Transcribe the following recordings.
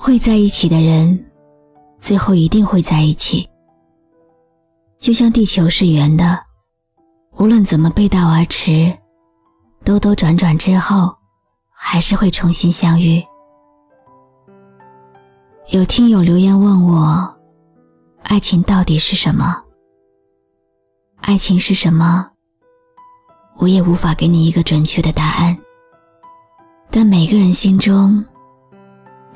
会在一起的人，最后一定会在一起。就像地球是圆的，无论怎么背道而驰，兜兜转转之后，还是会重新相遇。有听友留言问我，爱情到底是什么？爱情是什么？我也无法给你一个准确的答案。但每个人心中，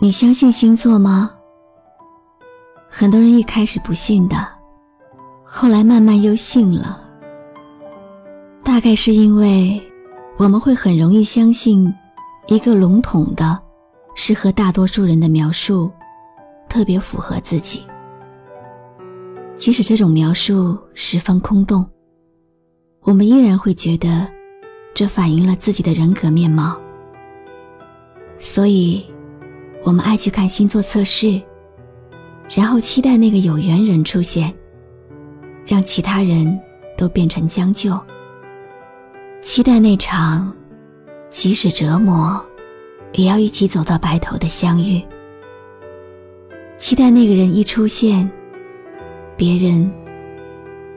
你相信星座吗？很多人一开始不信的，后来慢慢又信了。大概是因为我们会很容易相信一个笼统的、适合大多数人的描述，特别符合自己，即使这种描述十分空洞。我们依然会觉得，这反映了自己的人格面貌。所以，我们爱去看星座测试，然后期待那个有缘人出现，让其他人都变成将就。期待那场，即使折磨，也要一起走到白头的相遇。期待那个人一出现，别人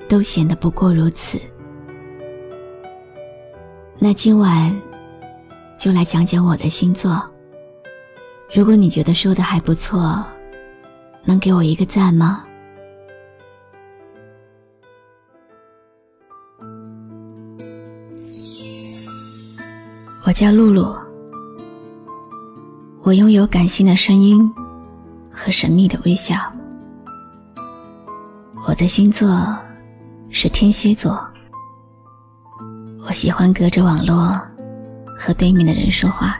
都显得不过如此。那今晚就来讲讲我的星座。如果你觉得说的还不错，能给我一个赞吗？我叫露露，我拥有感性的声音和神秘的微笑。我的星座是天蝎座。我喜欢隔着网络和对面的人说话。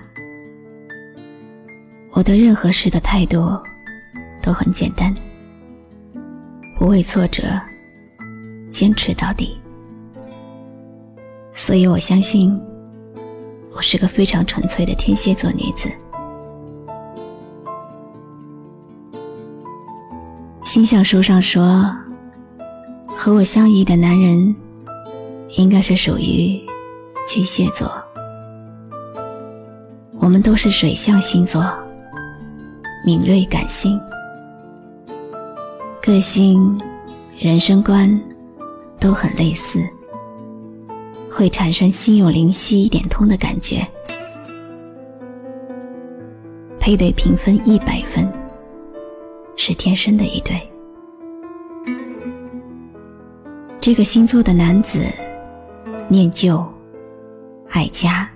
我对任何事的态度都很简单，不畏挫折，坚持到底。所以我相信，我是个非常纯粹的天蝎座女子。星象书上说，和我相宜的男人。应该是属于巨蟹座。我们都是水象星座，敏锐感性，个性、人生观都很类似，会产生心有灵犀一点通的感觉。配对评分一百分，是天生的一对。这个星座的男子。念旧，爱家，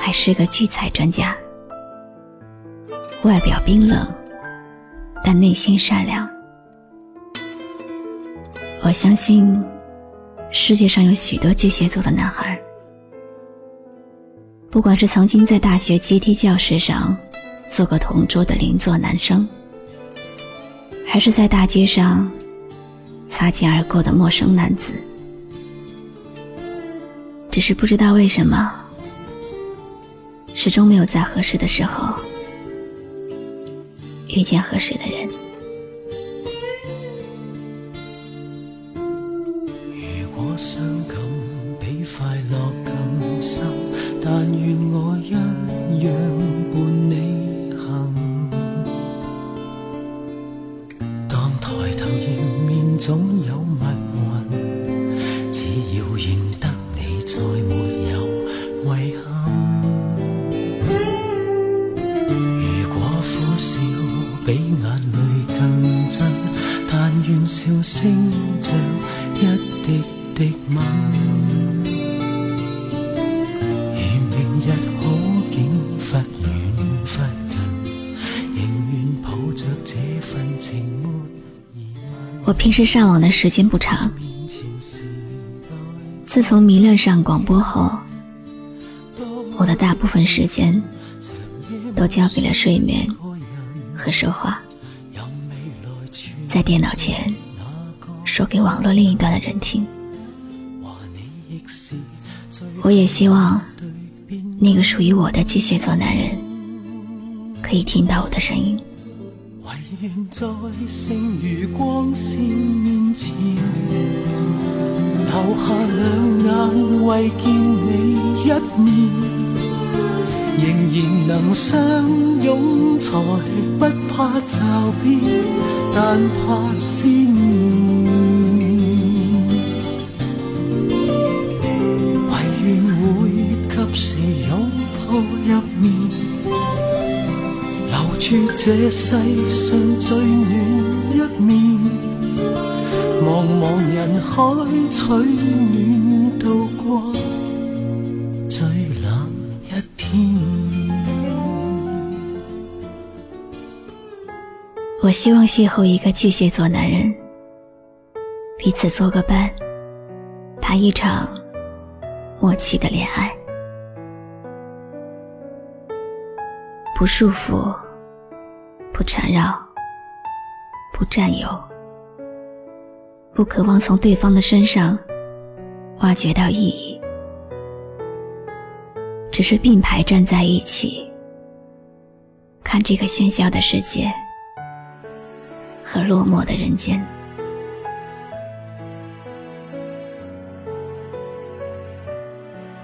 还是个聚财专家。外表冰冷，但内心善良。我相信，世界上有许多巨蟹座的男孩，不管是曾经在大学阶梯教室上做过同桌的邻座男生，还是在大街上擦肩而过的陌生男子。只是不知道为什么，始终没有在合适的时候遇见合适的人。如果伤感比快乐更深，但愿滴的吻，而明日好景忽远忽近，仍愿抱着这份情没疑问。我平时上网的时间不长，自从迷恋上广播后，我的大部分时间都交给了睡眠和说话，在电脑前说给网络另一端的人听。我也希望那个属于我的巨蟹座男人可以听到我的声音。唯愿在剩余光线面前，留下两眼为见你一面。仍然能相拥，才不怕骤变，但怕思念。这世上最暖一面。茫茫人海取暖，渡过最冷一天。我希望邂逅一个巨蟹座男人，彼此做个伴，谈一场默契的恋爱，不束缚，不缠绕，不占有，不渴望从对方的身上挖掘到意义，只是并排站在一起，看这个喧嚣的世界。和落寞的人间。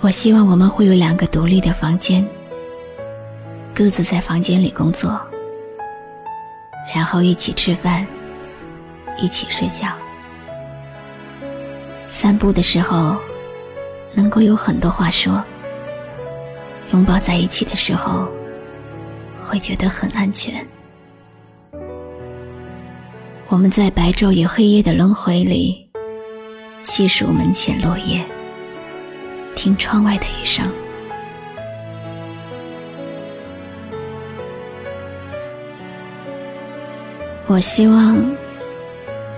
我希望我们会有两个独立的房间，各自在房间里工作，然后一起吃饭，一起睡觉。散步的时候，能够有很多话说。拥抱在一起的时候，会觉得很安全。我们在白昼与黑夜的轮回里，细数门前落叶，听窗外的雨声。我希望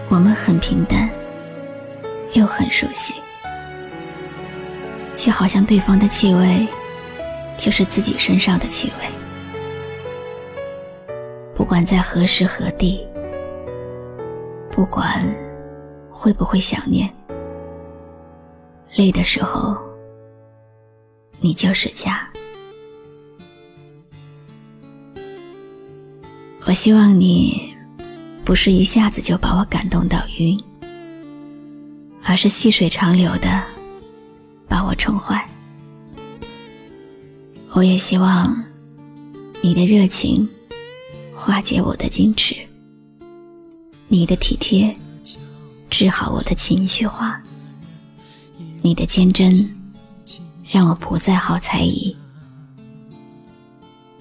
我们很平淡，又很熟悉，就好像对方的气味就是自己身上的气味。不管在何时何地。不管会不会想念，累的时候，你就是家。我希望你不是一下子就把我感动到晕，而是细水长流的把我宠坏。我也希望你的热情化解我的矜持。你的体贴治好我的情绪化，你的坚贞让我不再好猜疑。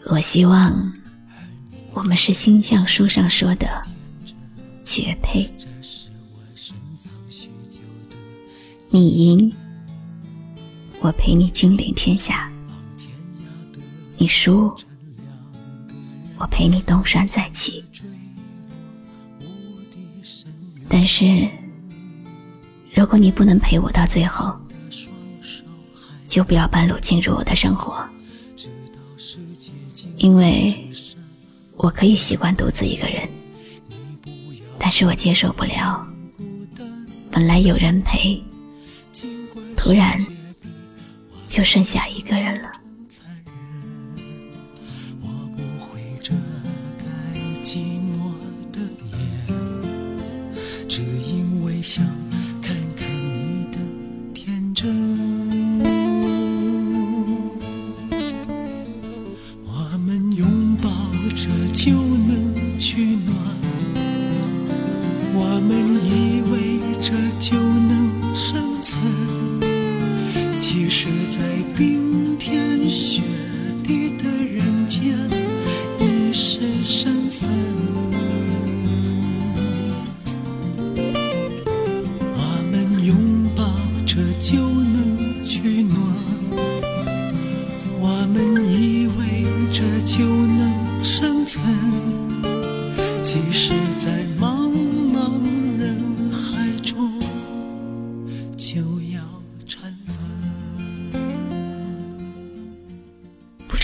我希望我们是星象书上说的绝配。你赢，我陪你君临天下；你输，我陪你东山再起。但是，如果你不能陪我到最后，就不要半路进入我的生活，因为我可以习惯独自一个人，但是我接受不了本来有人陪，突然就剩下一个人了。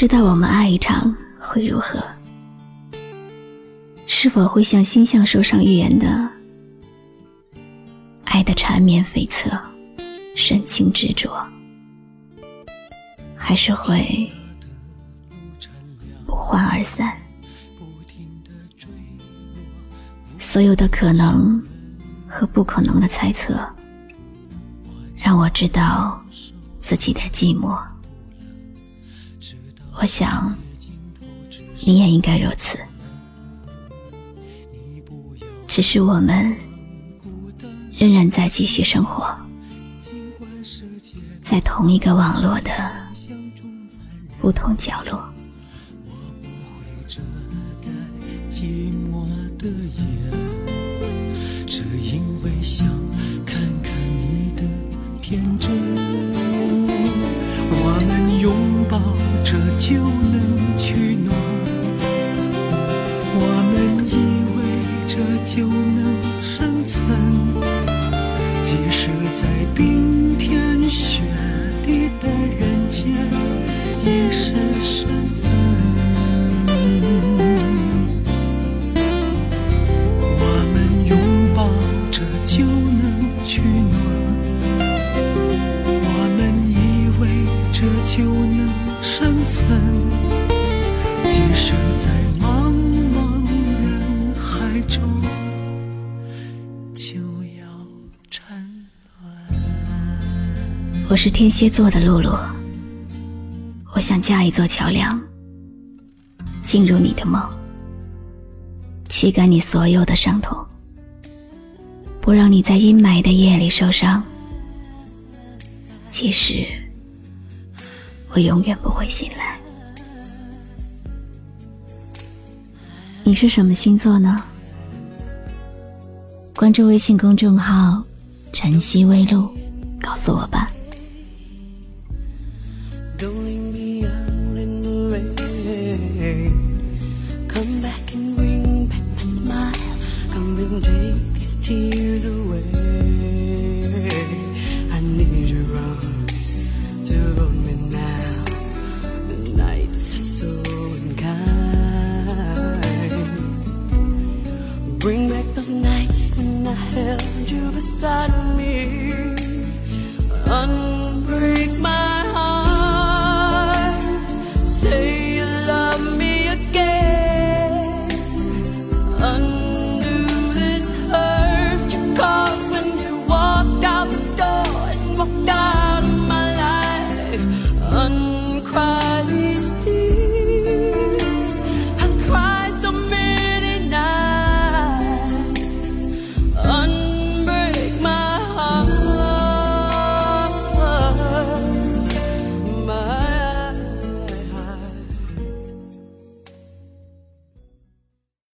知道我们爱一场会如何？是否会像星象书上预言的，爱的缠绵悱恻，深情执着，还是会不欢而散？所有的可能和不可能的猜测，让我知道自己的寂寞。我想，你也应该如此。只是我们仍然在继续生活，在同一个网络的不同角落。寂寞的眼，只因为想着中就要沉沦。我是天蝎座的露露，我想架一座桥梁，进入你的梦，驱赶你所有的伤痛，不让你在阴霾的夜里受伤。其实，我永远不会醒来。你是什么星座呢？关注微信公众号“晨曦微露”，告诉我吧。